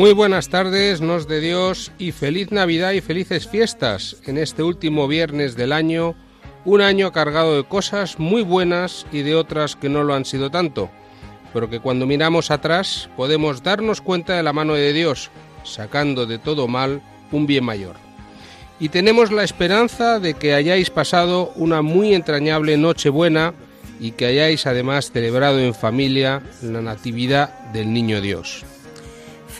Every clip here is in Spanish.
Muy buenas tardes, nos de Dios y feliz Navidad y felices fiestas en este último viernes del año, un año cargado de cosas muy buenas y de otras que no lo han sido tanto, pero que cuando miramos atrás podemos darnos cuenta de la mano de Dios, sacando de todo mal un bien mayor. Y tenemos la esperanza de que hayáis pasado una muy entrañable noche buena y que hayáis además celebrado en familia la Natividad del Niño Dios.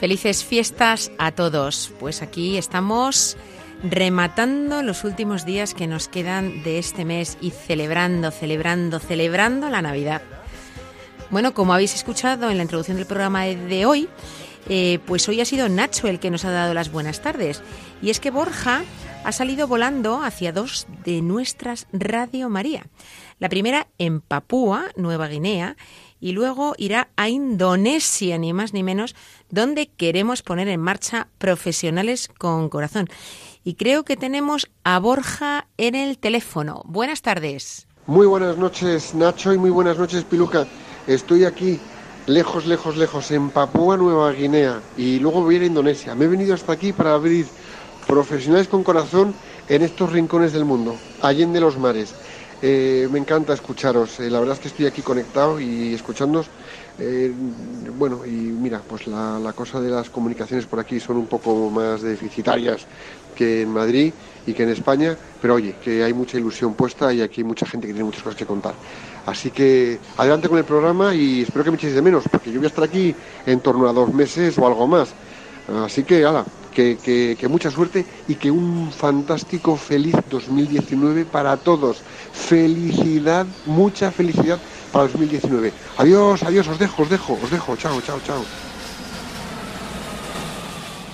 Felices fiestas a todos. Pues aquí estamos rematando los últimos días que nos quedan de este mes y celebrando, celebrando, celebrando la Navidad. Bueno, como habéis escuchado en la introducción del programa de hoy, eh, pues hoy ha sido Nacho el que nos ha dado las buenas tardes. Y es que Borja ha salido volando hacia dos de nuestras Radio María. La primera en Papúa, Nueva Guinea, y luego irá a Indonesia, ni más ni menos, donde queremos poner en marcha profesionales con corazón. Y creo que tenemos a Borja en el teléfono. Buenas tardes. Muy buenas noches, Nacho, y muy buenas noches, Piluca. Estoy aquí, lejos, lejos, lejos, en Papúa Nueva Guinea, y luego voy a ir a Indonesia. Me he venido hasta aquí para abrir profesionales con corazón en estos rincones del mundo, allende los mares. Eh, me encanta escucharos. Eh, la verdad es que estoy aquí conectado y escuchándoos. Eh, bueno, y mira, pues la, cosa de las comunicaciones por aquí son un poco más deficitarias que en Madrid y que en España, pero oye, que hay mucha ilusión puesta y aquí hay mucha gente que tiene muchas cosas que contar. Así que adelante con el programa y espero que me echéis de menos, porque yo voy a estar aquí en torno a dos meses o algo más. Así que, ala, que, mucha suerte y que un fantástico, feliz 2019 para todos. Felicidad, mucha felicidad para 2019. Adiós, adiós, os dejo, os dejo, os dejo. Chao, chao, chao.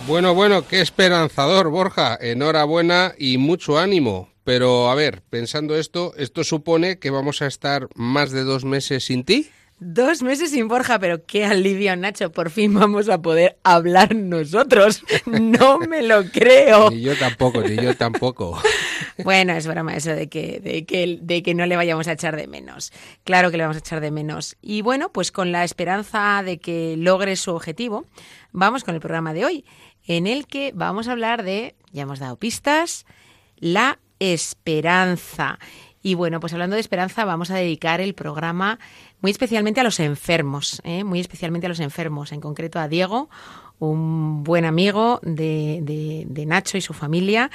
Bueno, bueno, qué esperanzador, Borja. Enhorabuena y mucho ánimo. Pero a ver, pensando esto, ¿esto supone que vamos a estar más de dos meses sin ti? Dos meses sin Borja, pero qué alivio, Nacho. Por fin vamos a poder hablar nosotros. No me lo creo. ni yo tampoco, ni yo tampoco. Bueno, es broma eso de que, de, que, de que no le vayamos a echar de menos. Claro que le vamos a echar de menos. Y bueno, pues con la esperanza de que logre su objetivo, vamos con el programa de hoy, en el que vamos a hablar de, ya hemos dado pistas, la esperanza. Y bueno, pues hablando de esperanza, vamos a dedicar el programa muy especialmente a los enfermos, ¿eh? muy especialmente a los enfermos, en concreto a Diego, un buen amigo de, de, Nacho y su familia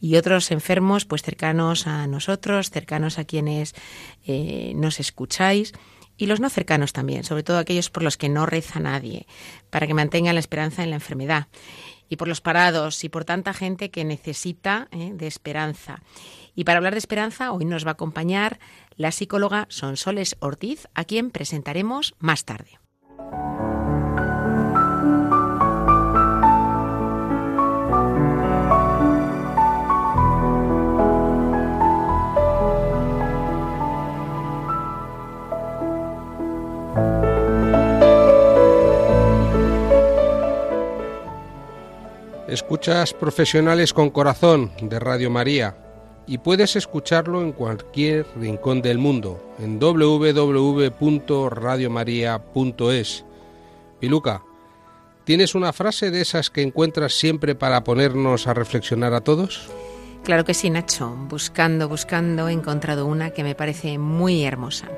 y otros enfermos pues cercanos a nosotros, cercanos a quienes eh, nos escucháis y los no cercanos también, sobre todo aquellos por los que no reza nadie, para que mantengan la esperanza en la enfermedad y por los parados y por tanta gente que necesita ¿eh? de esperanza. Y para hablar de esperanza, hoy nos va a acompañar la psicóloga Sonsoles Ortiz, a quien presentaremos más tarde. Escuchas Profesionales con Corazón de Radio María y puedes escucharlo en cualquier rincón del mundo en www.radiomaria.es. Piluca, ¿tienes una frase de esas que encuentras siempre para ponernos a reflexionar a todos? Claro que sí, Nacho. Buscando, buscando, he encontrado una que me parece muy hermosa.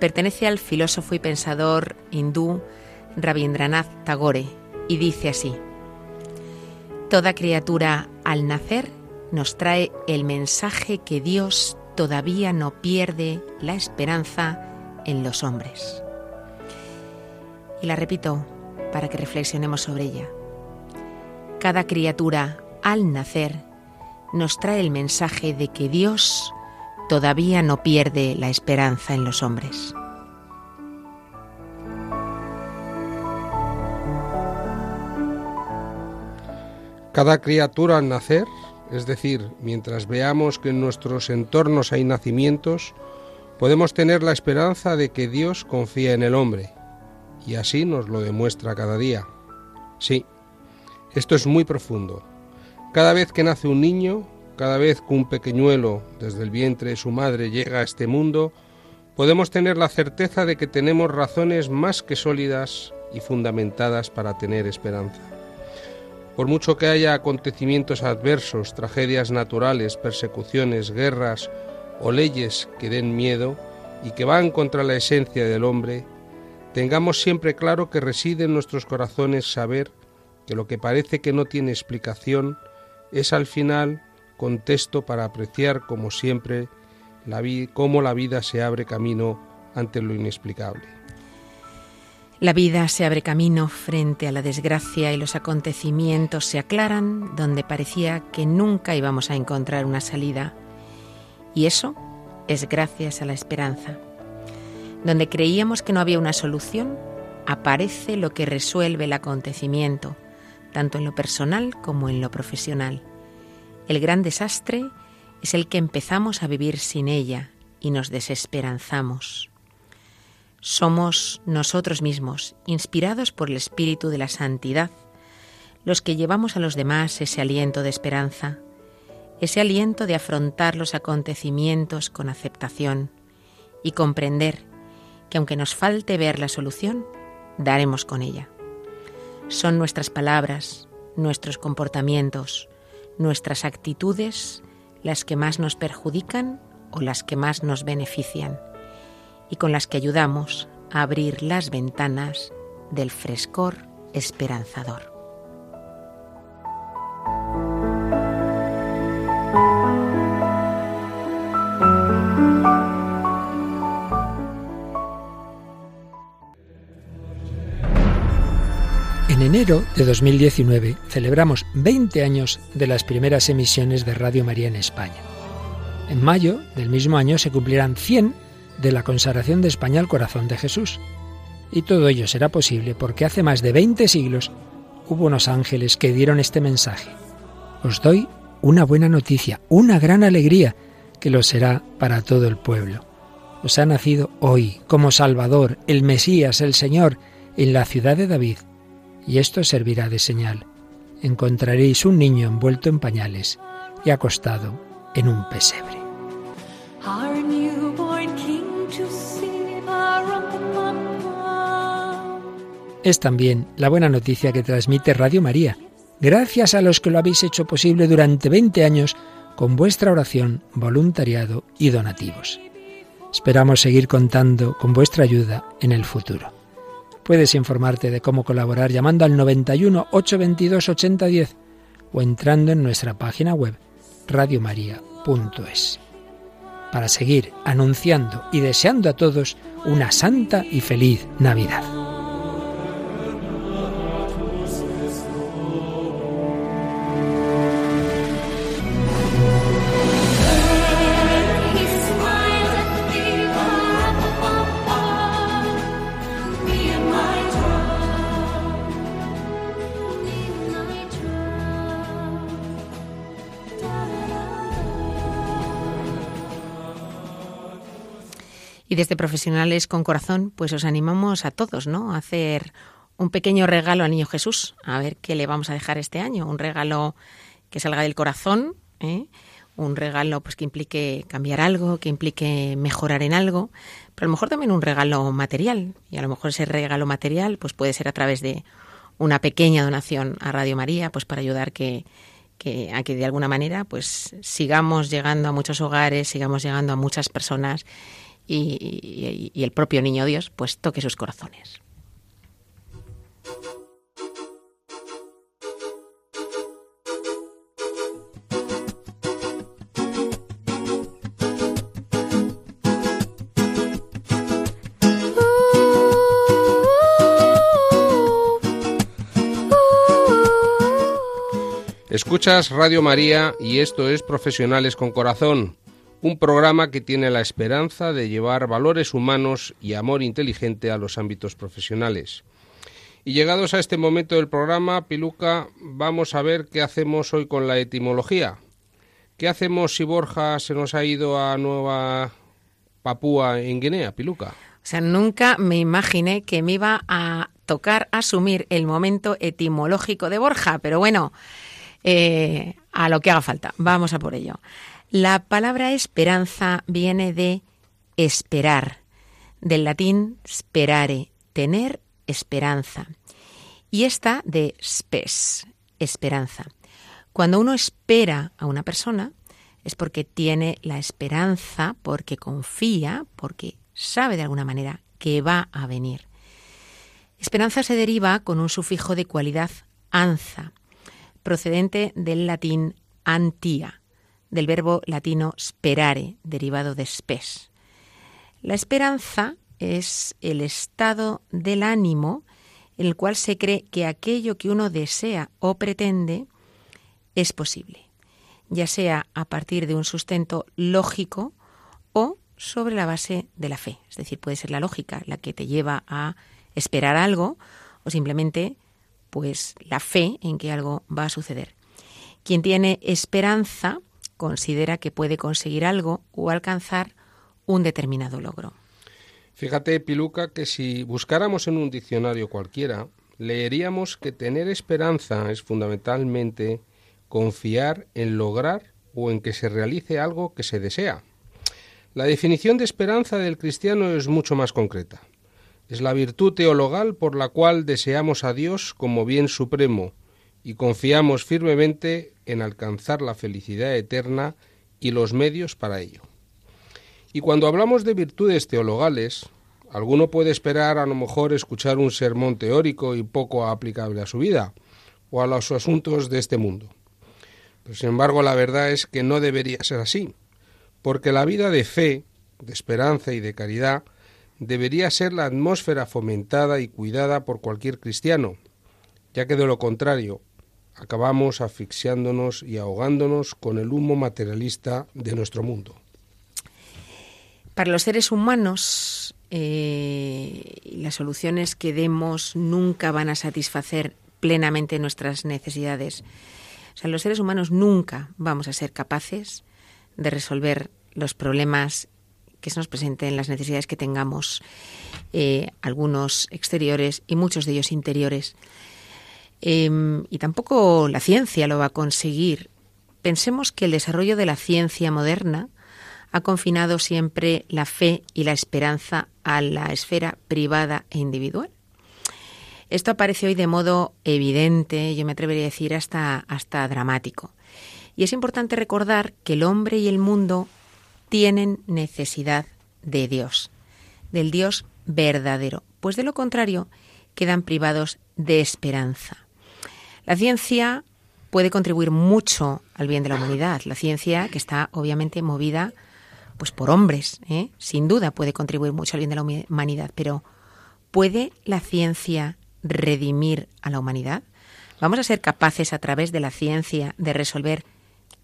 Pertenece al filósofo y pensador hindú Rabindranath Tagore y dice así: Toda criatura al nacer nos trae el mensaje que Dios todavía no pierde la esperanza en los hombres. Y la repito para que reflexionemos sobre ella. Cada criatura al nacer nos trae el mensaje de que Dios todavía no pierde la esperanza en los hombres. Cada criatura al nacer es decir, mientras veamos que en nuestros entornos hay nacimientos, podemos tener la esperanza de que Dios confía en el hombre, y así nos lo demuestra cada día. Sí, esto es muy profundo. Cada vez que nace un niño, cada vez que un pequeñuelo desde el vientre de su madre llega a este mundo, podemos tener la certeza de que tenemos razones más que sólidas y fundamentadas para tener esperanza. Por mucho que haya acontecimientos adversos, tragedias naturales, persecuciones, guerras o leyes que den miedo y que van contra la esencia del hombre, tengamos siempre claro que reside en nuestros corazones saber que lo que parece que no tiene explicación es al final contexto para apreciar como siempre cómo la vida se abre camino ante lo inexplicable. La vida se abre camino frente a la desgracia y los acontecimientos se aclaran donde parecía que nunca íbamos a encontrar una salida. Y eso es gracias a la esperanza. Donde creíamos que no había una solución, aparece lo que resuelve el acontecimiento, tanto en lo personal como en lo profesional. El gran desastre es el que empezamos a vivir sin ella y nos desesperanzamos. Somos nosotros mismos, inspirados por el Espíritu de la Santidad, los que llevamos a los demás ese aliento de esperanza, ese aliento de afrontar los acontecimientos con aceptación y comprender que aunque nos falte ver la solución, daremos con ella. Son nuestras palabras, nuestros comportamientos, nuestras actitudes las que más nos perjudican o las que más nos benefician y con las que ayudamos a abrir las ventanas del frescor esperanzador. En enero de 2019 celebramos 20 años de las primeras emisiones de Radio María en España. En mayo del mismo año se cumplirán 100 de la consagración de España al corazón de Jesús. Y todo ello será posible porque hace más de 20 siglos hubo unos ángeles que dieron este mensaje. Os doy una buena noticia, una gran alegría, que lo será para todo el pueblo. Os ha nacido hoy como Salvador, el Mesías, el Señor, en la ciudad de David, y esto servirá de señal. Encontraréis un niño envuelto en pañales y acostado en un pesebre. Es también la buena noticia que transmite Radio María. Gracias a los que lo habéis hecho posible durante 20 años con vuestra oración, voluntariado y donativos. Esperamos seguir contando con vuestra ayuda en el futuro. Puedes informarte de cómo colaborar llamando al 91 822 8010 o entrando en nuestra página web radiomaria.es. Para seguir anunciando y deseando a todos una santa y feliz Navidad. Y desde Profesionales con Corazón, pues os animamos a todos, ¿no? A hacer un pequeño regalo al Niño Jesús, a ver qué le vamos a dejar este año. Un regalo que salga del corazón, ¿eh? un regalo pues que implique cambiar algo, que implique mejorar en algo, pero a lo mejor también un regalo material y a lo mejor ese regalo material pues puede ser a través de una pequeña donación a Radio María pues para ayudar que, que a que de alguna manera pues sigamos llegando a muchos hogares, sigamos llegando a muchas personas y, el propio niño Dios pues toque sus corazones. Escuchas Radio María y esto es Profesionales con Corazón, un programa que tiene la esperanza de llevar valores humanos y amor inteligente a los ámbitos profesionales. Y llegados a este momento del programa, Piluca, vamos a ver qué hacemos hoy con la etimología. ¿Qué hacemos si Borja se nos ha ido a Nueva Papúa en Guinea, Piluca? O sea, nunca me imaginé que me iba a tocar asumir el momento etimológico de Borja, pero bueno, eh, a lo que haga falta. Vamos a por ello. La palabra esperanza viene de esperar, del latín sperare, tener esperanza. Y esta de spes, esperanza. Cuando uno espera a una persona es porque tiene la esperanza, porque confía, porque sabe de alguna manera que va a venir. Esperanza se deriva con un sufijo de cualidad anza, procedente del latín antia, del verbo latino sperare, derivado de spes. La esperanza es el estado del ánimo en el cual se cree que aquello que uno desea o pretende es posible, ya sea a partir de un sustento lógico o sobre la base de la fe. Es decir, puede ser la lógica la que te lleva a esperar algo o simplemente pues la fe en que algo va a suceder. Quien tiene esperanza considera que puede conseguir algo o alcanzar un determinado logro. Fíjate, Piluca, que si buscáramos en un diccionario cualquiera, leeríamos que tener esperanza es fundamentalmente confiar en lograr o en que se realice algo que se desea. La definición de esperanza del cristiano es mucho más concreta. Es la virtud teologal por la cual deseamos a Dios como bien supremo y confiamos firmemente en alcanzar la felicidad eterna y los medios para ello. Y cuando hablamos de virtudes teologales, alguno puede esperar a lo mejor escuchar un sermón teórico y poco aplicable a su vida o a los asuntos de este mundo. Pero sin embargo la verdad es que no debería ser así, porque la vida de fe, de esperanza y de caridad debería ser la atmósfera fomentada y cuidada por cualquier cristiano, ya que de lo contrario acabamos asfixiándonos y ahogándonos con el humo materialista de nuestro mundo. Para los seres humanos, eh, las soluciones que demos nunca van a satisfacer plenamente nuestras necesidades. O sea, los seres humanos nunca vamos a ser capaces de resolver los problemas que se nos presenten las necesidades que tengamos, eh, algunos exteriores y muchos de ellos interiores. Em, y tampoco la ciencia lo va a conseguir. Pensemos que el desarrollo de la ciencia moderna ha confinado siempre la fe y la esperanza a la esfera privada e individual. Esto aparece hoy de modo evidente, yo me atrevería a decir hasta, hasta dramático. Y es importante recordar que el hombre y el mundo tienen necesidad de Dios, del Dios verdadero, pues de lo contrario quedan privados de esperanza. La ciencia puede contribuir mucho al bien de la humanidad. La ciencia, que está obviamente movida pues por hombres, ¿eh? sin duda puede contribuir mucho al bien de la humanidad, pero ¿puede la ciencia redimir a la humanidad? ¿Vamos a ser capaces a través de la ciencia de resolver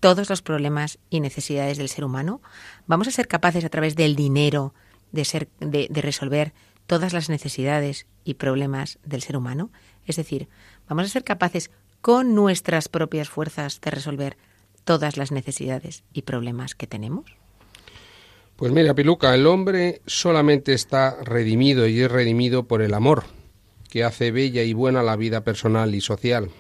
todos los problemas y necesidades del ser humano? ¿Vamos a ser capaces a través del dinero de, ser, de, resolver todas las necesidades y problemas del ser humano? Es decir, ¿vamos a ser capaces con nuestras propias fuerzas de resolver todas las necesidades y problemas que tenemos? Pues mira, Piluca, el hombre solamente está redimido y es redimido por el amor, que hace bella y buena la vida personal y social.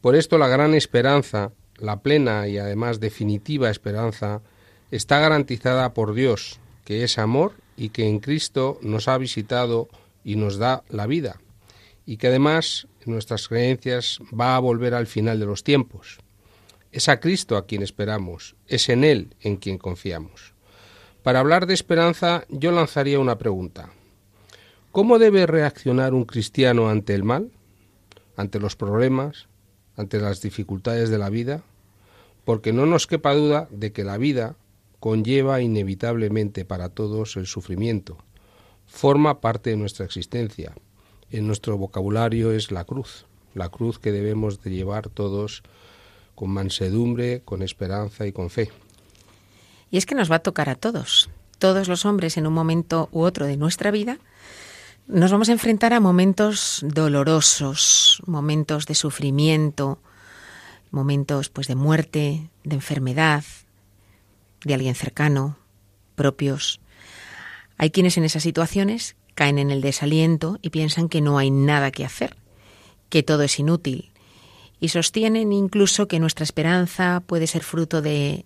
Por esto la gran esperanza la plena y además definitiva esperanza está garantizada por Dios, que es amor y que en Cristo nos ha visitado y nos da la vida, y que además en nuestras creencias va a volver al final de los tiempos. Es a Cristo a quien esperamos, es en Él en quien confiamos. Para hablar de esperanza yo lanzaría una pregunta. ¿Cómo debe reaccionar un cristiano ante el mal, ante los problemas, ante las dificultades de la vida? Porque no nos quepa duda de que la vida conlleva inevitablemente para todos el sufrimiento. Forma parte de nuestra existencia. En nuestro vocabulario es la cruz, la cruz que debemos de llevar todos con mansedumbre, con esperanza y con fe. Y es que nos va a tocar a todos. Todos los hombres en un momento u otro de nuestra vida nos vamos a enfrentar a momentos dolorosos, momentos de sufrimiento, momentos pues de muerte, de enfermedad, de alguien cercano, propios. Hay quienes en esas situaciones caen en el desaliento y piensan que no hay nada que hacer, que todo es inútil, y sostienen incluso que nuestra esperanza puede ser fruto de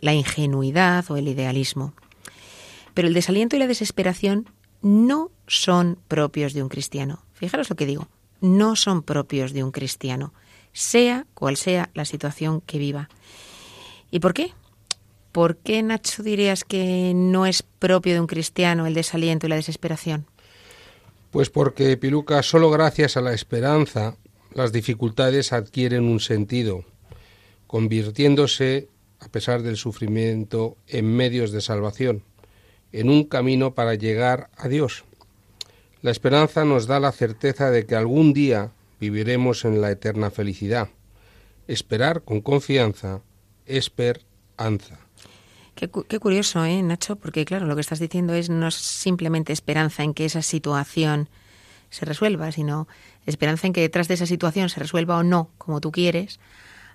la ingenuidad o el idealismo. Pero el desaliento y la desesperación no son propios de un cristiano. Fijaros lo que digo, no son propios de un cristiano, sea cual sea la situación que viva. ¿Y por qué? ¿Por qué, Nacho, dirías que no es propio de un cristiano el desaliento y la desesperación? Pues porque, Piluca, solo gracias a la esperanza las dificultades adquieren un sentido, convirtiéndose, a pesar del sufrimiento, en medios de salvación, en un camino para llegar a Dios. La esperanza nos da la certeza de que algún día viviremos en la eterna felicidad. Esperar con confianza, esperanza. Qué, curioso, ¿eh, Nacho? Porque claro, lo que estás diciendo es no simplemente esperanza en que esa situación se resuelva, sino esperanza en que detrás de esa situación se resuelva o no como tú quieres,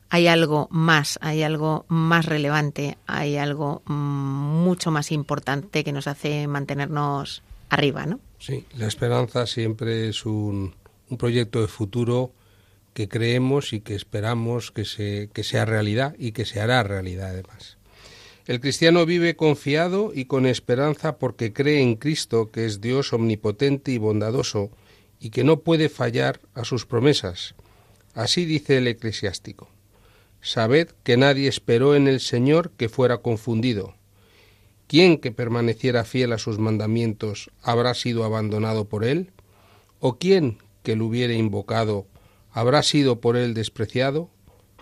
hay algo más, hay algo más relevante, hay algo mm, mucho más importante que nos hace mantenernos arriba, ¿no? Sí, la esperanza siempre es un, un proyecto de futuro que creemos y que esperamos que, se, que sea realidad y que se hará realidad además. El cristiano vive confiado y con esperanza porque cree en Cristo, que es Dios omnipotente y bondadoso, y que no puede fallar a sus promesas. Así dice el eclesiástico. Sabed que nadie esperó en el Señor que fuera confundido. ¿Quién que permaneciera fiel a sus mandamientos habrá sido abandonado por él? ¿O quién que lo hubiere invocado habrá sido por él despreciado?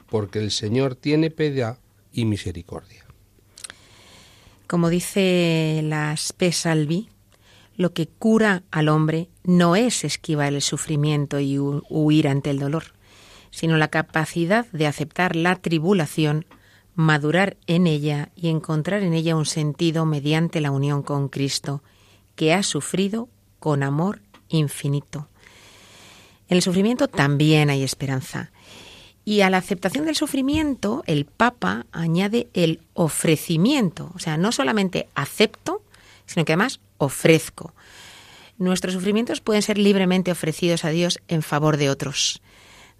Porque el Señor tiene piedad y misericordia. Como dice la Salvi, lo que cura al hombre no es esquivar el sufrimiento y huir ante el dolor, sino la capacidad de aceptar la tribulación, madurar en ella y encontrar en ella un sentido mediante la unión con Cristo, que ha sufrido con amor infinito. En el sufrimiento también hay esperanza. Y a la aceptación del sufrimiento, el Papa añade el ofrecimiento. O sea, no solamente acepto, sino que además ofrezco. Nuestros sufrimientos pueden ser libremente ofrecidos a Dios en favor de otros.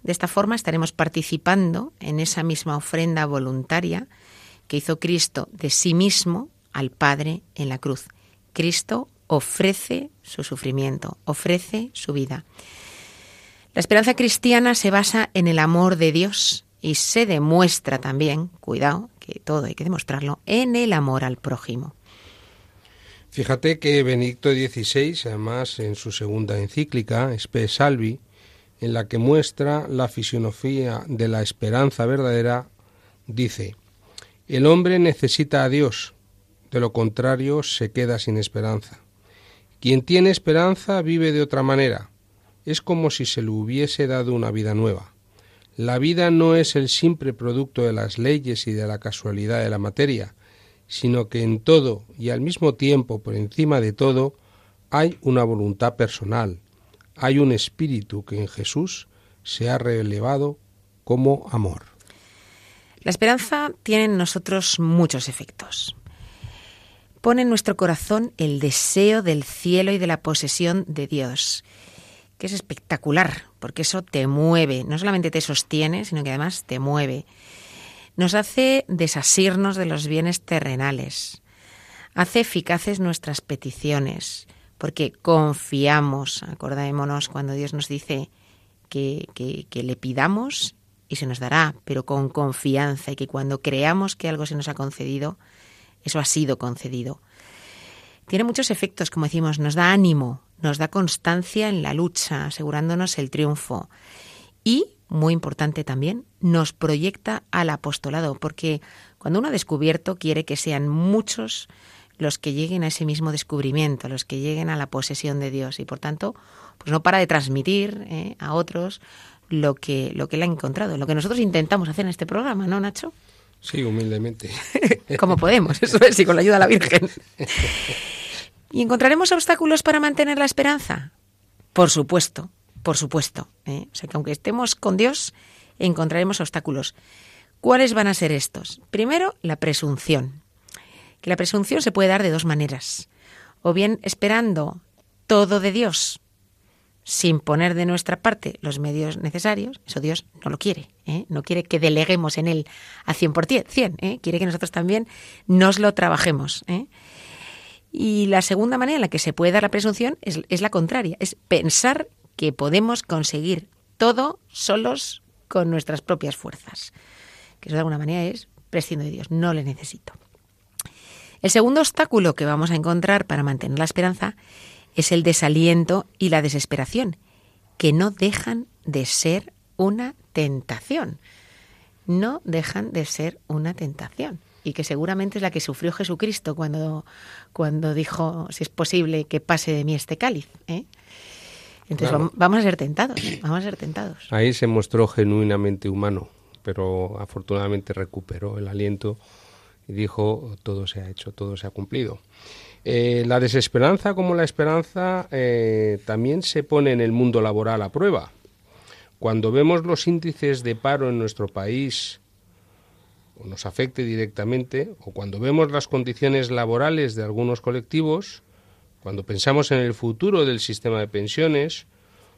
De esta forma estaremos participando en esa misma ofrenda voluntaria que hizo Cristo de sí mismo al Padre en la cruz. Cristo ofrece su sufrimiento, ofrece su vida. La esperanza cristiana se basa en el amor de Dios y se demuestra también, cuidado, que todo hay que demostrarlo, en el amor al prójimo. Fíjate que Benedicto XVI, además en su segunda encíclica, Spe Salvi, en la que muestra la fisionomía de la esperanza verdadera, dice, el hombre necesita a Dios, de lo contrario se queda sin esperanza. Quien tiene esperanza vive de otra manera, es como si se le hubiese dado una vida nueva. La vida no es el simple producto de las leyes y de la casualidad de la materia, sino que en todo y al mismo tiempo por encima de todo hay una voluntad personal, hay un espíritu que en Jesús se ha relevado como amor. La esperanza tiene en nosotros muchos efectos. Pone en nuestro corazón el deseo del cielo y de la posesión de Dios, que es espectacular, porque eso te mueve, no solamente te sostiene, sino que además te mueve. nos hace desasirnos de los bienes terrenales, hace eficaces nuestras peticiones, porque confiamos, acordémonos cuando Dios nos dice que, que, le pidamos y se nos dará, pero con confianza y que cuando creamos que algo se nos ha concedido, eso ha sido concedido. Tiene muchos efectos, como decimos, nos da ánimo, nos da constancia en la lucha, asegurándonos el triunfo. Y, muy importante también, nos proyecta al apostolado, porque cuando uno ha descubierto quiere que sean muchos los que lleguen a ese mismo descubrimiento, los que lleguen a la posesión de Dios y por tanto, pues no para de transmitir eh, a otros lo que lo que él ha encontrado, lo que nosotros intentamos hacer en este programa, ¿no, Nacho? Sí, humildemente. Como podemos, eso es, y con la ayuda de la Virgen. ¿Y encontraremos obstáculos para mantener la esperanza? Por supuesto, por supuesto. ¿eh? O sea que aunque estemos con Dios, encontraremos obstáculos. ¿Cuáles van a ser estos? Primero, la presunción. Que la presunción se puede dar de dos maneras. O bien esperando todo de Dios, sin poner de nuestra parte los medios necesarios, eso Dios no lo quiere. ¿eh? No quiere que deleguemos en Él a 100%, 100 ¿eh? quiere que nosotros también nos lo trabajemos. ¿eh? Y la segunda manera en la que se puede dar la presunción es, la contraria, es pensar que podemos conseguir todo solos con nuestras propias fuerzas. Que eso de alguna manera es prescindo de Dios, no le necesito. El segundo obstáculo que vamos a encontrar para mantener la esperanza es el desaliento y la desesperación, que no dejan de ser una tentación. No dejan de ser una tentación. Y que seguramente es la que sufrió Jesucristo cuando, cuando dijo, si es posible, que pase de mí este cáliz. ¿eh? Entonces vamos a ser tentados, vamos a ser tentados. Ahí se mostró genuinamente humano, pero afortunadamente recuperó el aliento y dijo, todo se ha hecho, todo se ha cumplido. Eh, la desesperanza como la esperanza eh, también se pone en el mundo laboral a prueba. Cuando vemos los índices de paro en nuestro país, o nos afecte directamente, o cuando vemos las condiciones laborales de algunos colectivos, cuando pensamos en el futuro del sistema de pensiones,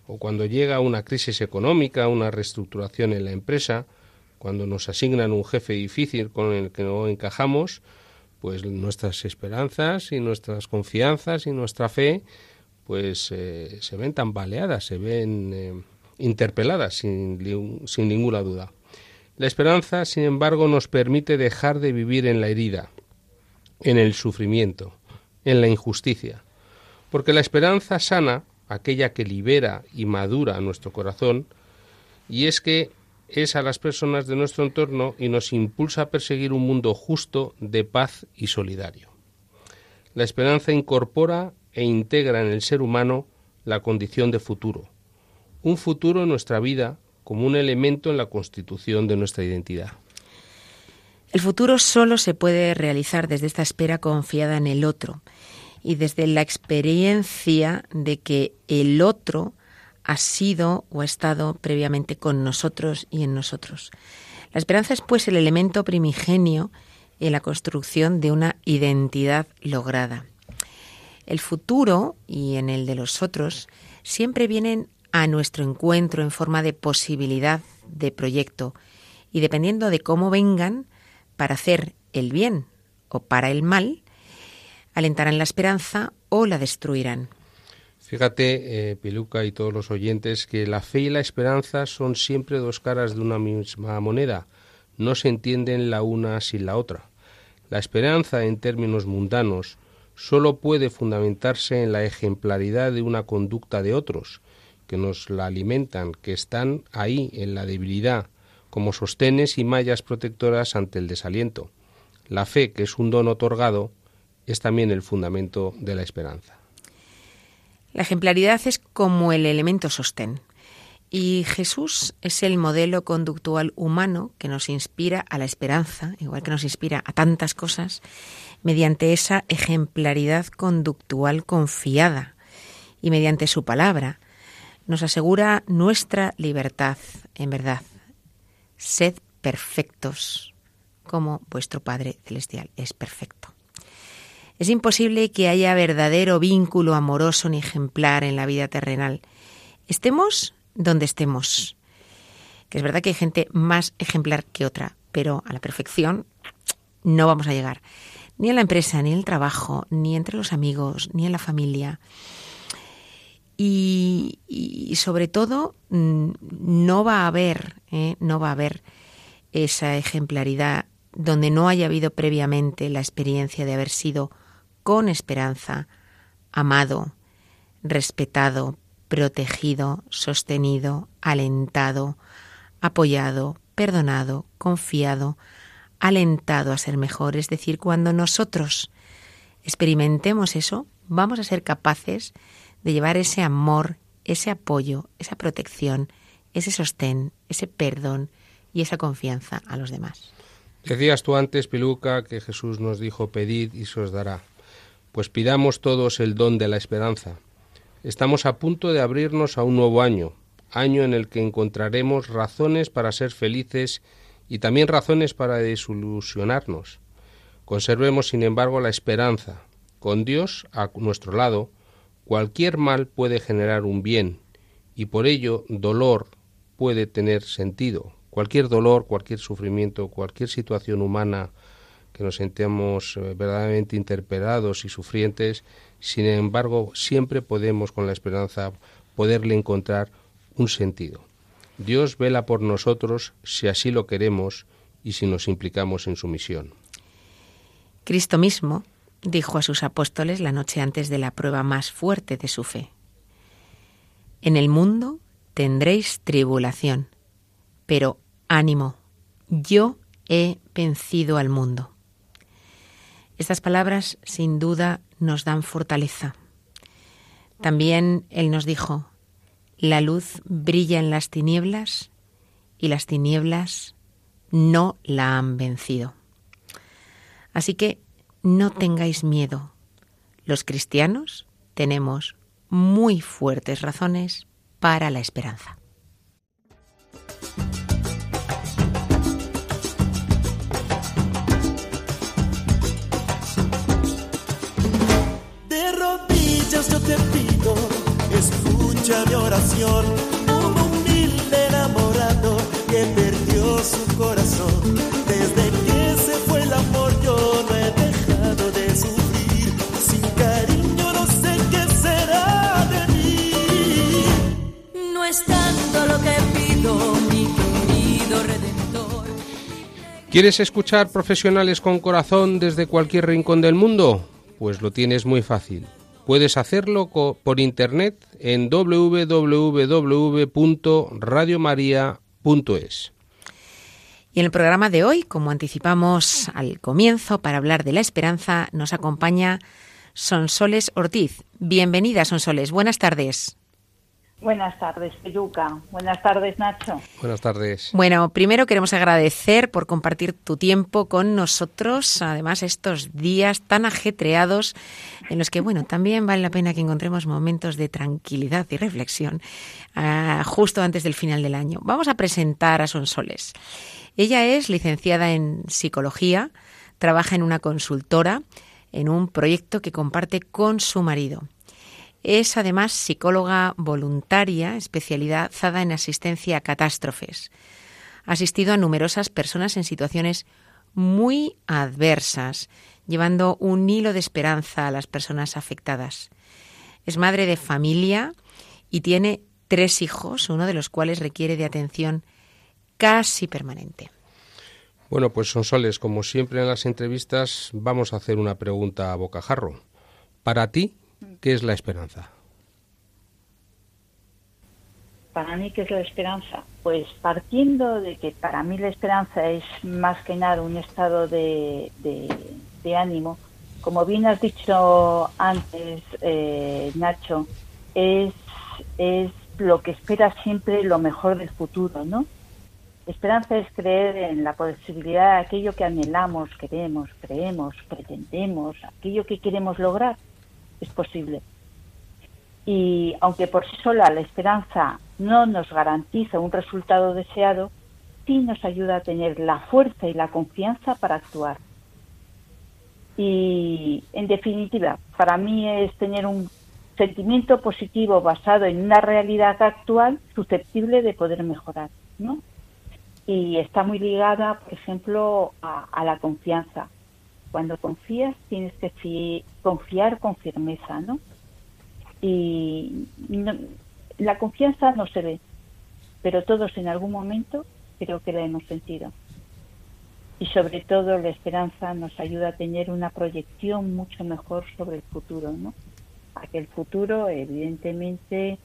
o cuando llega una crisis económica, una reestructuración en la empresa, cuando nos asignan un jefe difícil con el que no encajamos, pues nuestras esperanzas y nuestras confianzas y nuestra fe pues eh, se ven tambaleadas, se ven eh, interpeladas sin, sin ninguna duda. La esperanza, sin embargo, nos permite dejar de vivir en la herida, en el sufrimiento, en la injusticia, porque la esperanza sana, aquella que libera y madura nuestro corazón, y es que es a las personas de nuestro entorno y nos impulsa a perseguir un mundo justo, de paz y solidario. La esperanza incorpora e integra en el ser humano la condición de futuro, un futuro en nuestra vida como un elemento en la constitución de nuestra identidad. El futuro solo se puede realizar desde esta espera confiada en el otro y desde la experiencia de que el otro ha sido o ha estado previamente con nosotros y en nosotros. La esperanza es pues el elemento primigenio en la construcción de una identidad lograda. El futuro y en el de los otros siempre vienen a nuestro encuentro en forma de posibilidad de proyecto y dependiendo de cómo vengan para hacer el bien o para el mal, alentarán la esperanza o la destruirán. Fíjate, eh, Piluca y todos los oyentes, que la fe y la esperanza son siempre dos caras de una misma moneda. No se entienden la una sin la otra. La esperanza, en términos mundanos, sólo puede fundamentarse en la ejemplaridad de una conducta de otros, que nos la alimentan, que están ahí en la debilidad, como sostenes y mallas protectoras ante el desaliento. La fe, que es un don otorgado, es también el fundamento de la esperanza. La ejemplaridad es como el elemento sostén. Y Jesús es el modelo conductual humano que nos inspira a la esperanza, igual que nos inspira a tantas cosas, mediante esa ejemplaridad conductual confiada y mediante su palabra nos asegura nuestra libertad en verdad. Sed perfectos como vuestro Padre Celestial es perfecto. Es imposible que haya verdadero vínculo amoroso ni ejemplar en la vida terrenal. Estemos donde estemos. Que es verdad que hay gente más ejemplar que otra, pero a la perfección no vamos a llegar. Ni en la empresa, ni en el trabajo, ni entre los amigos, ni en la familia. Y, sobre todo mm, no va a haber, ¿eh? no va a haber esa ejemplaridad donde no haya habido previamente la experiencia de haber sido con esperanza, amado, respetado, protegido, sostenido, alentado, apoyado, perdonado, confiado, alentado a ser mejor. Es decir, cuando nosotros experimentemos eso, vamos a ser capaces de llevar ese amor, ese apoyo, esa protección, ese sostén, ese perdón y esa confianza a los demás. Decías tú antes, Piluca, que Jesús nos dijo, pedid y se os dará. Pues pidamos todos el don de la esperanza. Estamos a punto de abrirnos a un nuevo año, año en el que encontraremos razones para ser felices y también razones para desilusionarnos. Conservemos, sin embargo, la esperanza. Con Dios a nuestro lado, cualquier mal puede generar un bien, y por ello dolor puede tener sentido. Cualquier dolor, cualquier sufrimiento, cualquier situación humana que nos sentemos eh, verdaderamente interpelados y sufrientes, sin embargo, siempre podemos con la esperanza poderle encontrar un sentido. Dios vela por nosotros si así lo queremos y si nos implicamos en su misión. Cristo mismo dijo a sus apóstoles la noche antes de la prueba más fuerte de su fe. En el mundo tendréis tribulación, pero ánimo, yo he vencido al mundo. Estas palabras sin duda nos dan fortaleza. También Él nos dijo, la luz brilla en las tinieblas y las tinieblas no la han vencido. Así que no tengáis miedo. Los cristianos tenemos muy fuertes razones para la esperanza. Te pido, escucha mi oración, un humilde enamorado que perdió su corazón desde que se fue el amor yo no he dejado de sufrir sin cariño no sé qué será de mí No es tanto lo que pido, mi querido redentor. ¿Quieres escuchar profesionales con corazón desde cualquier rincón del mundo? Pues lo tienes muy fácil. Puedes hacerlo por internet en www.radiomaria.es. Y en el programa de hoy, como anticipamos al comienzo, para hablar de la esperanza, nos acompaña Sonsoles Ortiz. Bienvenida, Sonsoles. Buenas tardes. Buenas tardes, Peluca. Buenas tardes, Nacho. Buenas tardes. Bueno, primero queremos agradecer por compartir tu tiempo con nosotros, además estos días tan ajetreados en los que, bueno, también vale la pena que encontremos momentos de tranquilidad y reflexión ah, justo antes del final del año. Vamos a presentar a Sonsoles. Ella es licenciada en psicología, trabaja en una consultora, en un proyecto que comparte con su marido. Es además psicóloga voluntaria especializada en asistencia a catástrofes. Ha asistido a numerosas personas en situaciones muy adversas, llevando un hilo de esperanza a las personas afectadas. Es madre de familia y tiene tres hijos, uno de los cuales requiere de atención casi permanente. Bueno, pues Sonsoles, como siempre en las entrevistas, vamos a hacer una pregunta a bocajarro. Para ti, ¿qué es la esperanza? Para mí, ¿qué es la esperanza? Pues partiendo de que para mí la esperanza es más que nada un estado de, ánimo, como bien has dicho antes, eh, Nacho, es, es lo que espera siempre lo mejor del futuro, ¿no? Esperanza es creer en la posibilidad de aquello que anhelamos, queremos, creemos, pretendemos, aquello que queremos lograr, es posible. Y aunque por sí sola la esperanza no nos garantiza un resultado deseado, sí nos ayuda a tener la fuerza y la confianza para actuar. Y en definitiva, para mí es tener un sentimiento positivo basado en una realidad actual susceptible de poder mejorar, ¿no? y está muy ligada, por ejemplo, a, a la confianza. Cuando confías tienes que fi- confiar con firmeza, ¿no? Y no- la confianza no se ve, pero todos en algún momento creo que la hemos sentido. Y sobre todo la esperanza nos ayuda a tener una proyección mucho mejor sobre el futuro, ¿no? A el futuro, evidentemente,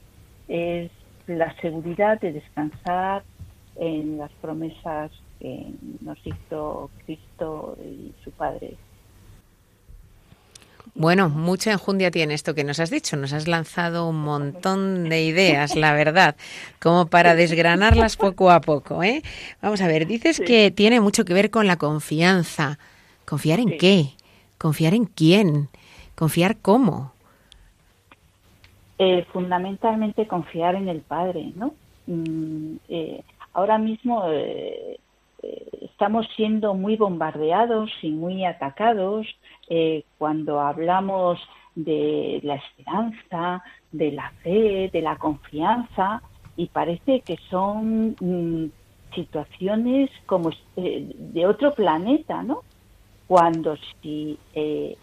es la seguridad de descansar en las promesas que nos hizo Cristo y su Padre. Bueno, mucha enjundia tiene esto que nos has dicho. Nos has lanzado un montón de ideas, la verdad, como para desgranarlas poco a poco. ¿eh? Vamos a ver, dices que tiene mucho que ver con la confianza. ¿Confiar en Sí. qué? ¿Confiar en quién? ¿Confiar cómo? Eh, fundamentalmente confiar en el Padre, ¿no? Mm, eh, ahora mismo eh, estamos siendo muy bombardeados y muy atacados eh, cuando hablamos de la esperanza, de la fe, de la confianza y parece que son mm, situaciones como eh, de otro planeta, ¿no? Cuando si eh,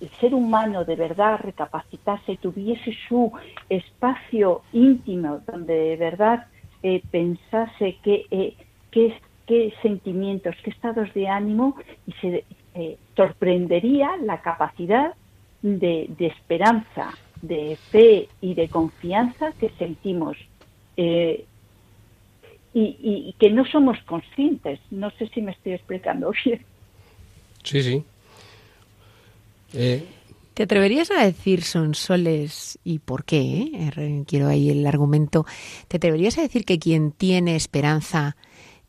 el ser humano de verdad recapacitase, tuviese su espacio íntimo donde de verdad eh, pensase qué, eh, qué, qué sentimientos, qué estados de ánimo y se eh, sorprendería la capacidad de, de esperanza, de fe y de confianza que sentimos. Eh, y, y que no somos conscientes. No sé si me estoy explicando bien. Sí, sí. Eh, ¿Te atreverías a decir son soles y por qué? eh? Quiero ahí el argumento. ¿Te atreverías a decir que quien tiene esperanza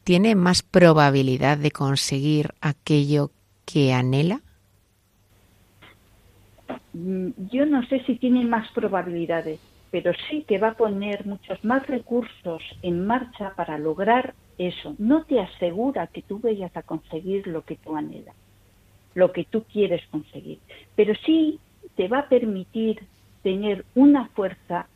tiene más probabilidad de conseguir aquello que anhela? Mm, Yo no sé si tiene más probabilidades, pero sí que va a poner muchos más recursos en marcha para lograr eso. No te asegura que tú vayas a conseguir lo que tú anhelas, lo que tú quieres conseguir, pero sí te va a permitir tener una fuerza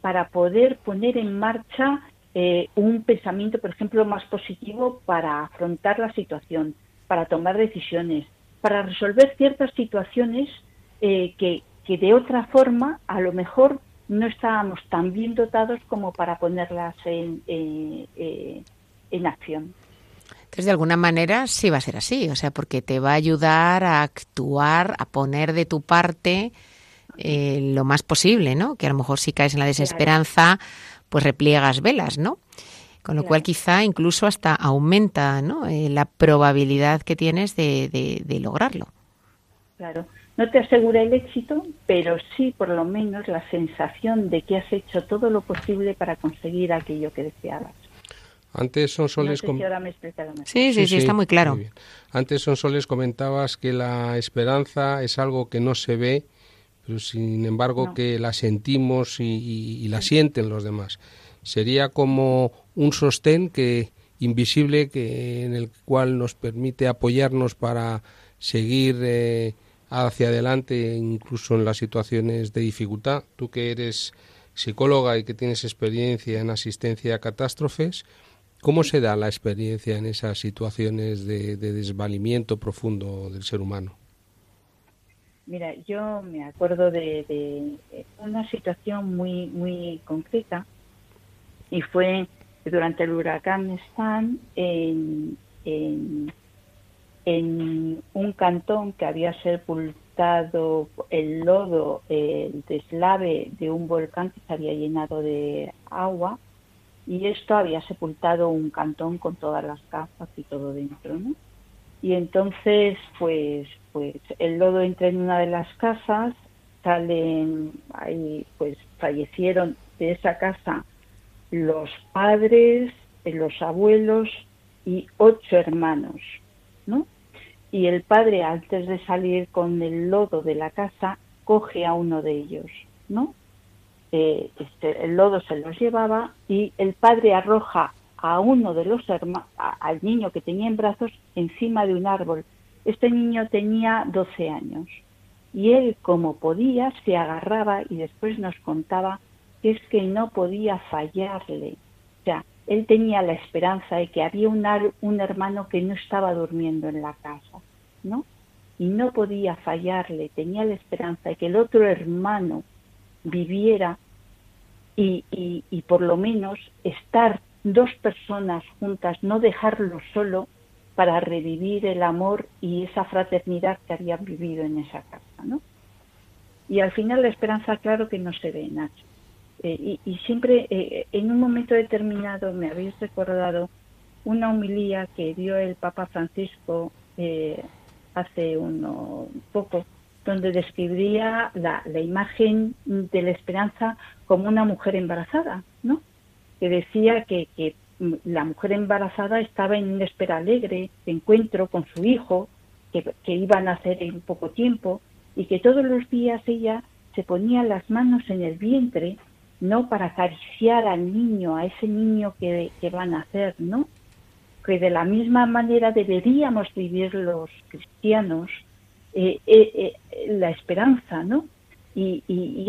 para poder poner en marcha eh, un pensamiento, por ejemplo, más positivo para afrontar la situación, para tomar decisiones, para resolver ciertas situaciones eh, que, que de otra forma a lo mejor no estábamos tan bien dotados como para ponerlas en, eh, eh, en acción. Entonces, de alguna manera sí va a ser así, o sea, porque te va a ayudar a actuar, a poner de tu parte eh, lo más posible, ¿no? Que a lo mejor si caes en la desesperanza, pues repliegas velas, ¿no? Con lo cual quizá incluso hasta aumenta, ¿no? Eh, la probabilidad que tienes de, de- de lograrlo. Claro, no te asegura el éxito, pero sí por lo menos la sensación de que has hecho todo lo posible para conseguir aquello que deseabas. antes son No sé si ahora me he explicado mejor. Sí, sí, sí, está muy claro. bien. Antes son soles comentabas que la esperanza es algo que no se ve, pero sin embargo No. que la sentimos y, y- y la sienten los demás. Sería como un sostén que invisible que en el cual nos permite apoyarnos para seguir eh, hacia adelante incluso en las situaciones de dificultad. Tú que eres psicóloga y que tienes experiencia en asistencia a catástrofes, ¿Cómo se da la experiencia en esas situaciones de, de desvalimiento profundo del ser humano? Mira, yo me acuerdo de, de una situación muy muy concreta y fue durante el huracán Stan en, en, en un cantón que había sepultado el lodo, el deslave de un volcán que se había llenado de agua y esto había sepultado un cantón con todas las casas y todo dentro, ¿no? Y entonces, pues, pues el lodo entra en una de las casas, salen, ahí, pues fallecieron de esa casa los padres, los abuelos y ocho hermanos, ¿no? Y el padre, antes de salir con el lodo de la casa, coge a uno de ellos, ¿no? Eh, este, el lodo se los llevaba y el padre arroja a uno de los hermanos, al niño que tenía en brazos, encima de un árbol. Este niño tenía 12 años y él, como podía, se agarraba y después nos contaba que es que no podía fallarle. O sea, él tenía la esperanza de que había un, un hermano que no estaba durmiendo en la casa, ¿no? Y no podía fallarle, tenía la esperanza de que el otro hermano viviera y, y, y por lo menos estar dos personas juntas, no dejarlo solo para revivir el amor y esa fraternidad que habían vivido en esa casa, ¿no? Y al final la esperanza, claro que no se ve, Nacho. Eh, y, y, siempre, eh, en un momento determinado, me habéis recordado una homilía que dio el Papa Francisco eh, hace uno poco, donde describía la, la, imagen de la esperanza como una mujer embarazada, ¿no? Que decía que, que la mujer embarazada estaba en una espera alegre de encuentro con su hijo, que, que iba a nacer en poco tiempo, y que todos los días ella se ponía las manos en el vientre, no para acariciar al niño, a ese niño que, que va a nacer, ¿no? Que de la misma manera deberíamos vivir los cristianos eh, eh, eh, la esperanza, ¿no? Y,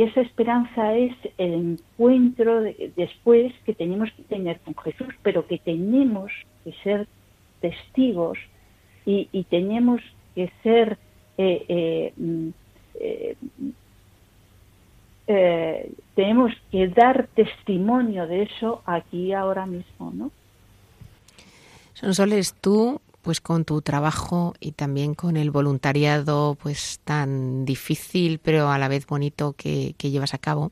esa esperanza es el encuentro de, después que tenemos que tener con Jesús, pero que tenemos que ser testigos y, tenemos que ser eh, eh, eh, eh, tenemos que dar testimonio de eso aquí ahora mismo, ¿no? Sonsoles, tú, pues con tu trabajo y también con el voluntariado, pues tan difícil pero a la vez bonito que, que llevas a cabo,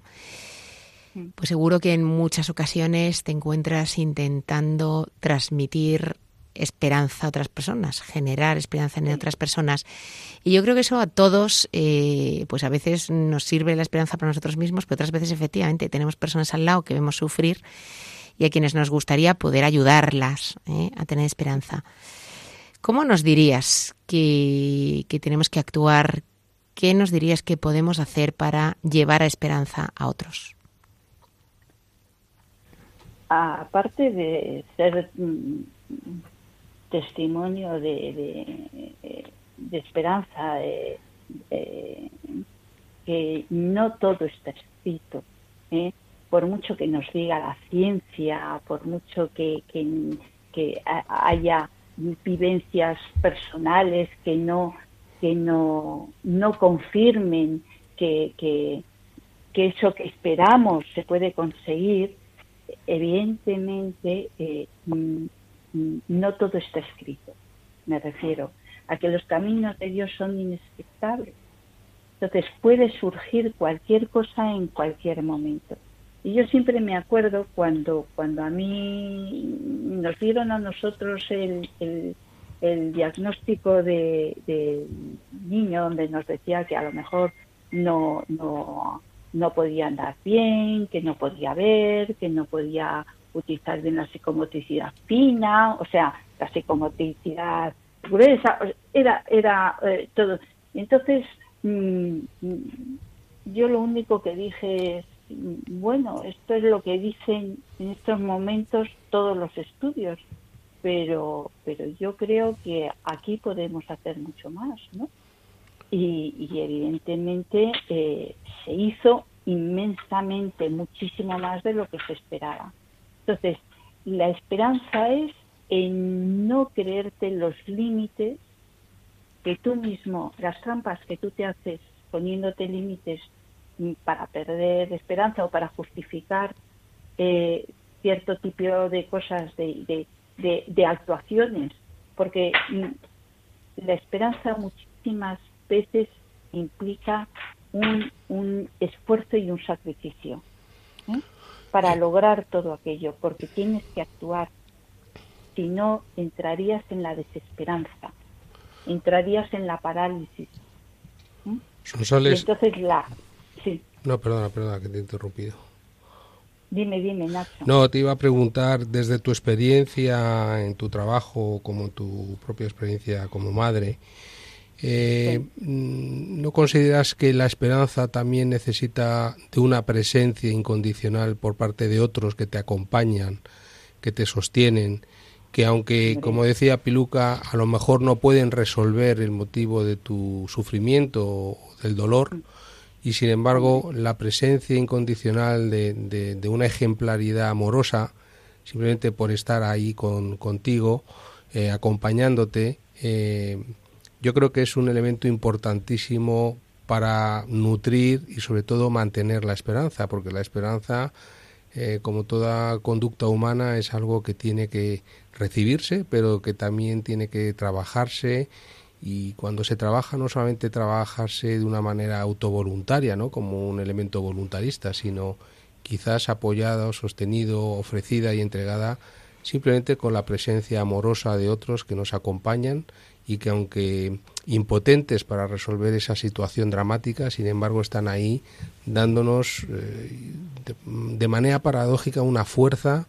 pues seguro que en muchas ocasiones te encuentras intentando transmitir esperanza a otras personas, generar esperanza en otras personas. Y yo creo que eso a todos, eh, pues a veces nos sirve la esperanza para nosotros mismos, pero otras veces efectivamente tenemos personas al lado que vemos sufrir y a quienes nos gustaría poder ayudarlas ¿eh? a tener esperanza. ¿Cómo nos dirías que, tenemos que actuar? ¿Qué nos dirías que podemos hacer para llevar a esperanza a otros? Aparte de ser testimonio de, de, de esperanza, de, que no todo está escrito. ¿eh? Por mucho que nos diga la ciencia, por mucho que haya vivencias personales que no que no, no confirmen que, que, que eso que esperamos se puede conseguir, evidentemente eh, no todo está escrito. Me refiero a que los caminos de Dios son inexpectables. Entonces puede surgir cualquier cosa en cualquier momento. Y yo siempre me acuerdo cuando, cuando a mí nos dieron a nosotros el, el, diagnóstico de, niño, donde nos decía que a lo mejor no, no, no podía andar bien, que no podía ver, que no podía utilizar bien la psicomotricidad fina, o sea, la psicomotricidad gruesa, era, era eh, todo. Entonces, mmm, yo lo único que dije bueno, esto es lo que dicen en estos momentos todos los estudios, pero, pero yo creo que aquí podemos hacer mucho más, ¿no? Y, evidentemente eh, se hizo inmensamente, muchísimo más de lo que se esperaba. Entonces, la esperanza es en no creerte los límites que tú mismo, las trampas que tú te haces poniéndote límites para perder esperanza o para justificar eh, cierto tipo de cosas, de, de, de, de actuaciones, porque la esperanza muchísimas veces implica un, un esfuerzo y un sacrificio. ¿eh? para lograr todo aquello, porque tienes que actuar. Si no, entrarías en la desesperanza, entrarías en la parálisis. ¿Mm? Sonsoles... entonces la... No, perdona, perdona, que te he interrumpido. Dime, dime, Nacho. No, te iba a preguntar desde tu experiencia en tu trabajo, como tu propia experiencia como madre, eh, ¿No consideras que la esperanza también necesita de una presencia incondicional por parte de otros que te acompañan, que te sostienen, que aunque, como decía Piluca, a lo mejor no pueden resolver el motivo de tu sufrimiento o del dolor, y sin embargo la presencia incondicional de, de, una ejemplaridad amorosa simplemente por estar ahí con, contigo, eh, acompañándote. Eh, yo creo que es un elemento importantísimo para nutrir y sobre todo mantener la esperanza, porque la esperanza, eh, como toda conducta humana, es algo que tiene que recibirse, pero que también tiene que trabajarse y cuando se trabaja no solamente trabajarse de una manera autovoluntaria, ¿no? como un elemento voluntarista, sino quizás apoyada, sostenido, ofrecida y entregada simplemente con la presencia amorosa de otros que nos acompañan y que aunque impotentes para resolver esa situación dramática, sin embargo están ahí dándonos eh, de, manera paradójica una fuerza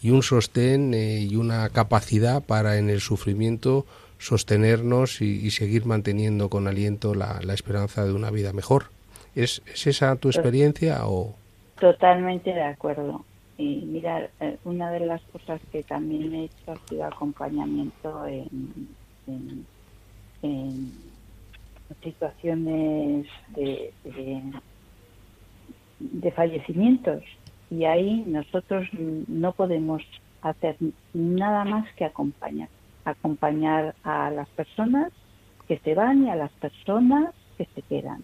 y un sostén eh, y una capacidad para en el sufrimiento sostenernos y, seguir manteniendo con aliento la, esperanza de una vida mejor. ¿Es, ¿Es, esa tu experiencia o...? Totalmente de acuerdo. Y mira, eh, una de las cosas que también he hecho ha sido acompañamiento en, en, situaciones de, de fallecimientos. Y ahí nosotros no podemos hacer nada más que acompañar acompañar a las personas que se van y a las personas que se quedan.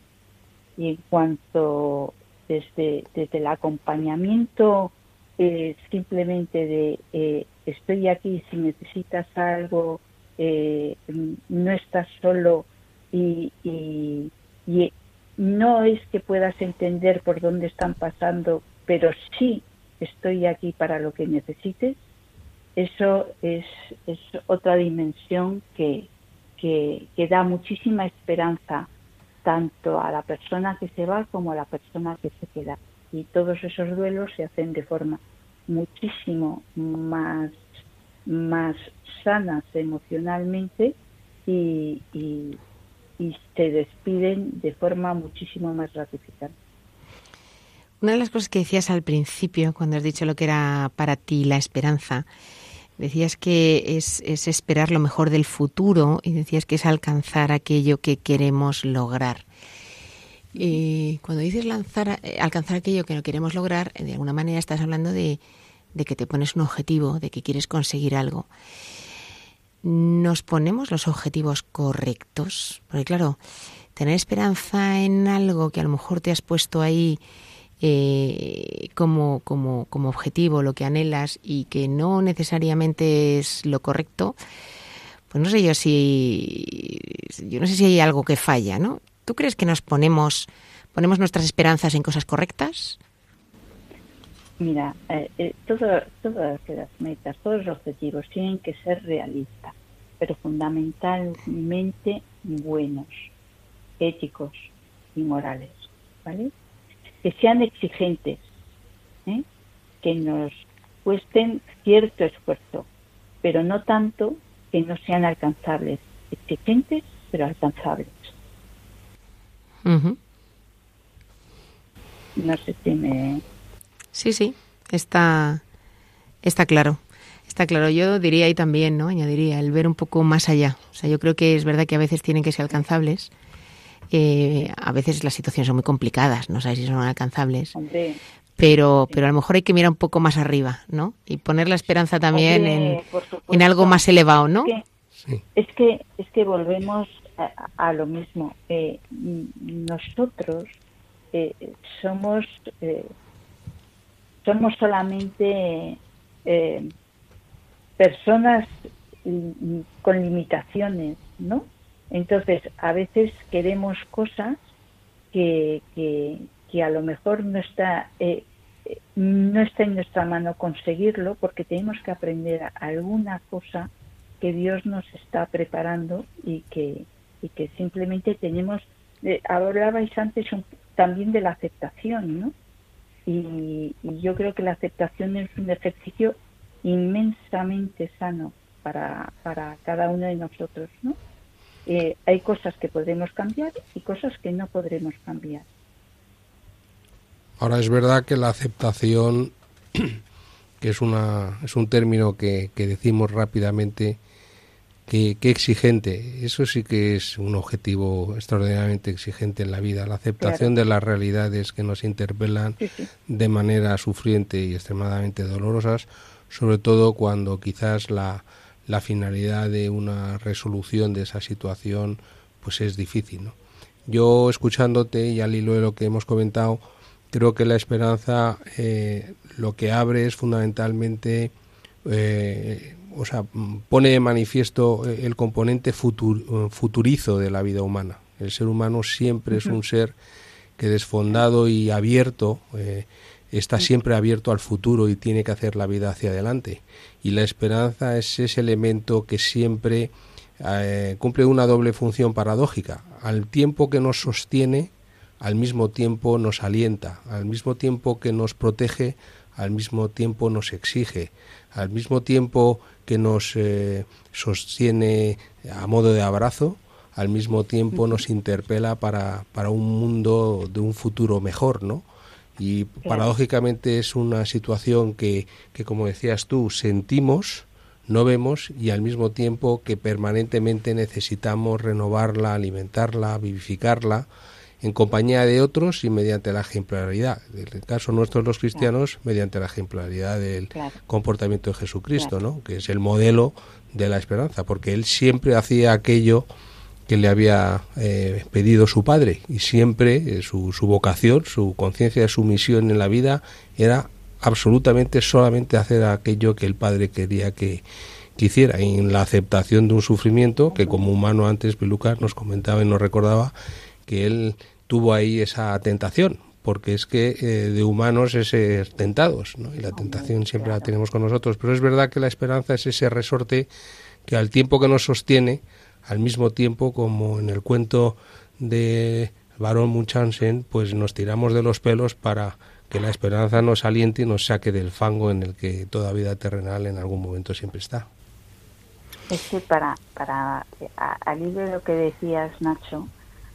Y en cuanto desde, desde el acompañamiento eh, simplemente de eh, estoy aquí si necesitas algo, eh, no estás solo y no es que puedas entender por dónde están pasando, pero sí estoy aquí para lo que necesites, eso es, es otra dimensión que, que, da muchísima esperanza tanto a la persona que se va como a la persona que se queda. Y todos esos duelos se hacen de forma muchísimo más, más sanas emocionalmente y, y, y se despiden de forma muchísimo más gratificante. Una de las cosas que decías al principio, cuando has dicho lo que era para ti la esperanza, decías que es, esperar lo mejor del futuro y decías que es alcanzar aquello que queremos lograr. Y cuando dices lanzar, eh, alcanzar aquello que no queremos lograr, de alguna manera estás hablando de, de que te pones un objetivo, de que quieres conseguir algo. ¿Nos ponemos los objetivos correctos? Porque claro, tener esperanza en algo que a lo mejor te has puesto ahí eh, como, como, como objetivo, lo que anhelas y que no necesariamente es lo correcto, pues no sé yo si yo no sé si hay algo que falla, ¿no? ¿Tú crees que nos ponemos ponemos nuestras esperanzas en cosas correctas? Mira, eh, eh, todas las metas, todos los objetivos tienen que ser realistas, pero fundamentalmente buenos, éticos y morales, ¿vale? Que sean exigentes, ¿eh? que nos cuesten cierto esfuerzo, pero no tanto que no sean alcanzables, exigentes pero alcanzables. No sé si me... Sí, sí, está, está claro. Está claro, yo diría y también, ¿no? Añadiría el ver un poco más allá. O sea, yo creo que es verdad que a veces tienen que ser alcanzables, eh, a veces las situaciones son muy complicadas, no sabes si son alcanzables. pero, pero a lo mejor hay que mirar un poco más arriba, ¿no? Y poner la esperanza también en, algo más elevado, ¿no? Es que, es que, volvemos a, lo mismo. Eh, nosotros eh, somos, eh, somos solamente personas con limitaciones, ¿no? Entonces, a veces queremos cosas que, que, a lo mejor no está, eh, no está en nuestra mano conseguirlo porque tenemos que aprender alguna cosa que Dios nos está preparando y que, y que simplemente tenemos. Eh, hablabais antes también de la aceptación, ¿no? Y, y, yo creo que la aceptación es un ejercicio inmensamente sano para, para cada uno de nosotros, ¿no? Eh, hay cosas que podremos cambiar y cosas que no podremos cambiar. Ahora es verdad que la aceptación, que es, una, es un término que, decimos rápidamente, que, exigente, eso sí que es un objetivo extraordinariamente exigente en la vida, la aceptación de las realidades que nos interpelan de manera sufriente y extremadamente dolorosas, sobre todo cuando quizás la, la finalidad de una resolución de esa situación pues es difícil. ¿no? Yo escuchándote y al hilo de lo que hemos comentado, creo que la esperanza eh, lo que abre es fundamentalmente, eh, o sea, pone de manifiesto el componente futurizo de la vida humana. El ser humano siempre es un ser que desfondado y abierto, eh, está siempre abierto al futuro y tiene que hacer la vida hacia adelante. Y la esperanza es ese elemento que siempre eh, cumple una doble función paradójica. Al tiempo que nos sostiene, al mismo tiempo nos alienta, al mismo tiempo que nos protege, al mismo tiempo nos exige, al mismo tiempo que nos eh, sostiene a modo de abrazo, al mismo tiempo nos interpela para, para un mundo de un futuro mejor, ¿no? Y paradójicamente es una situación que, que, como decías tú, sentimos, no vemos y al mismo tiempo que permanentemente necesitamos renovarla, alimentarla, vivificarla en compañía de otros y mediante la ejemplaridad. En el caso nuestro los cristianos, mediante la ejemplaridad del comportamiento de Jesucristo, ¿no? que es el modelo de la esperanza, porque él siempre hacía aquello que le había eh, pedido su padre. Y siempre eh, su, su, vocación, su conciencia su misión en la vida era absolutamente solamente hacer aquello que el padre quería que, quisiera. Hiciera en la aceptación de un sufrimiento que como humano antes Piluca nos comentaba y nos recordaba que él tuvo ahí esa tentación porque es que eh, de humanos es ser tentados y la tentación siempre la tenemos con nosotros. Pero es verdad que la esperanza es ese resorte que al tiempo que nos sostiene al mismo tiempo como en el cuento de Barón Munchausen, pues nos tiramos de los pelos para que la esperanza nos aliente y nos saque del fango en el que toda vida terrenal en algún momento siempre está. Es que para, para al hilo de lo que decías, Nacho,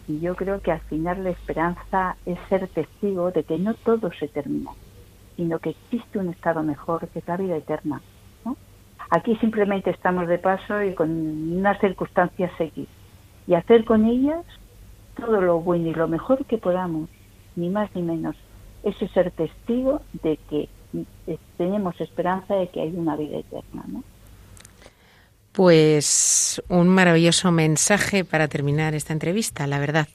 yo creo que al final la esperanza es ser testigo de que no todo se termina, sino que existe un estado mejor, que es la vida eterna. Aquí simplemente estamos de paso y con unas circunstancias seguir y hacer con ellas todo lo bueno y lo mejor que podamos, ni más ni menos. Eso es ser testigo de que eh, tenemos esperanza de que hay una vida eterna, ¿no? Pues un maravilloso mensaje para terminar esta entrevista, la verdad.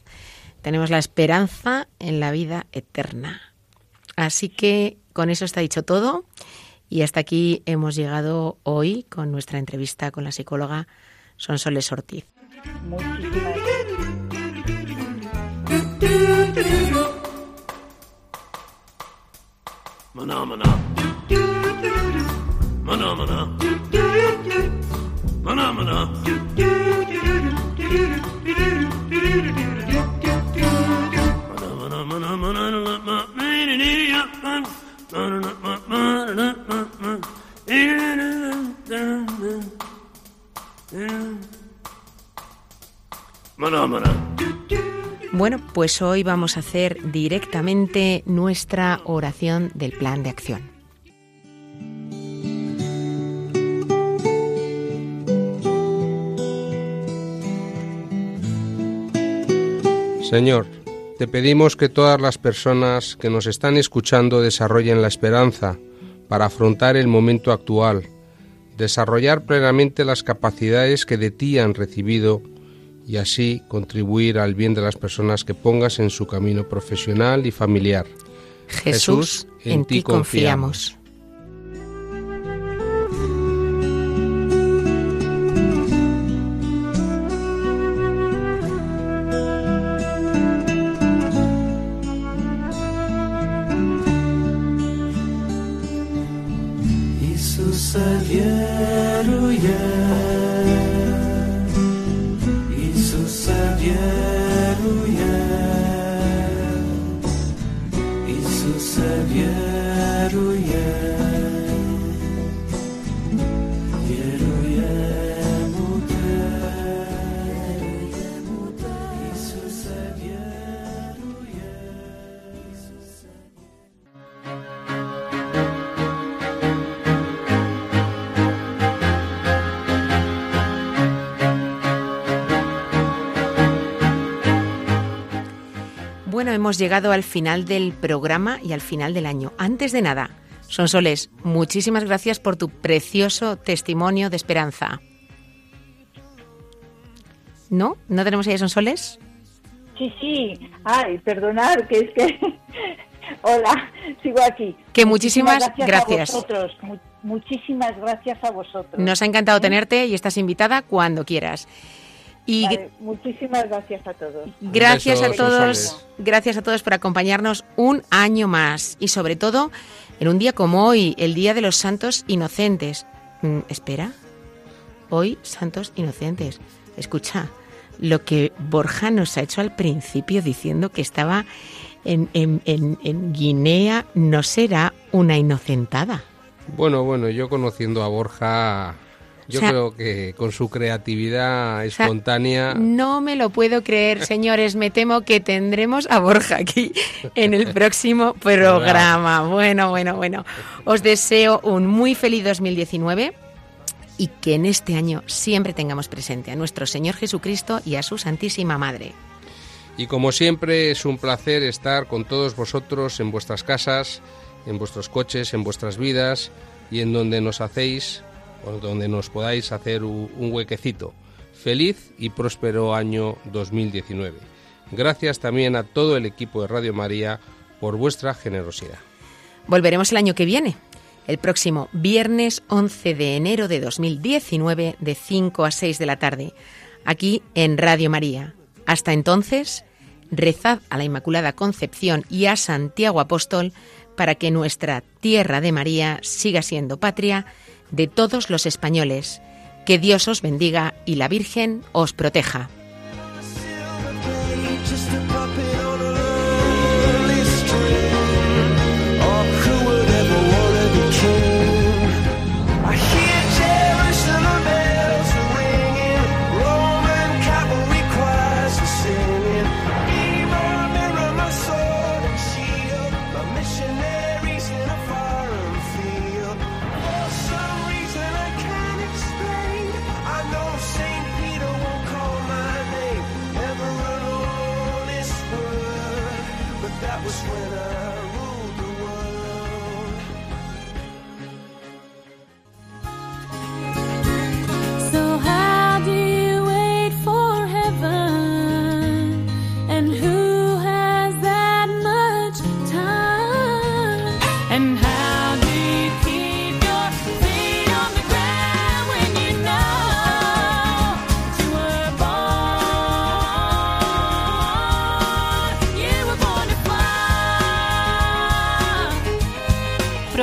Tenemos la esperanza en la vida eterna. Así que con eso está dicho todo. Y hasta aquí hemos llegado hoy con nuestra entrevista con la psicóloga Sonsoles Ortiz. Bueno, pues hoy vamos a hacer directamente nuestra oración del plan de acción. Señor, te pedimos que todas las personas que nos están escuchando desarrollen la esperanza para afrontar el momento actual, desarrollar plenamente las capacidades que de ti han recibido y así contribuir al bien de las personas que pongas en su camino profesional y familiar. Jesús, en, ti confiamos. Hemos llegado al final del programa y al final del año. Antes de nada, Sonsoles, muchísimas gracias por tu precioso testimonio de esperanza. ¿No? ¿No tenemos ahí a Sonsoles? Sí, sí. Ay, perdonad, que es que... Hola, sigo aquí. Que muchísimas gracias. gracias. A vosotros. Mu- muchísimas gracias a vosotros. Nos ha encantado tenerte y estás invitada cuando quieras. Y Vale, muchísimas gracias a todos. Gracias a todos, gracias a todos por acompañarnos un año más y sobre todo en un día como hoy, el Día de los Santos Inocentes. Mm, espera, hoy Santos Inocentes. Escucha, lo que Borja nos ha hecho al principio diciendo que estaba en, en- en- en Guinea no será una inocentada. Bueno, bueno, yo conociendo a Borja, yo O sea- creo que con su creatividad sea, espontánea... No me lo puedo creer, señores. Me temo que tendremos a Borja aquí en el próximo programa. Bueno, bueno, bueno. Os deseo un muy feliz 2019 y que en este año siempre tengamos presente a nuestro Señor Jesucristo y a su Santísima Madre. Y como siempre es un placer estar con todos vosotros en vuestras casas, en vuestros coches, en vuestras vidas y en donde nos hacéis donde nos podáis hacer un huequecito. Feliz y próspero año 2019. Gracias también a todo el equipo de Radio María por vuestra generosidad. Volveremos el año que viene, el próximo viernes 11 de enero de 2019, de 5 a 6 de la tarde, aquí en Radio María. Hasta entonces, rezad a la Inmaculada Concepción y a Santiago Apóstol para que nuestra tierra de María siga siendo patria de todos los españoles. Que Dios os bendiga y la Virgen os proteja.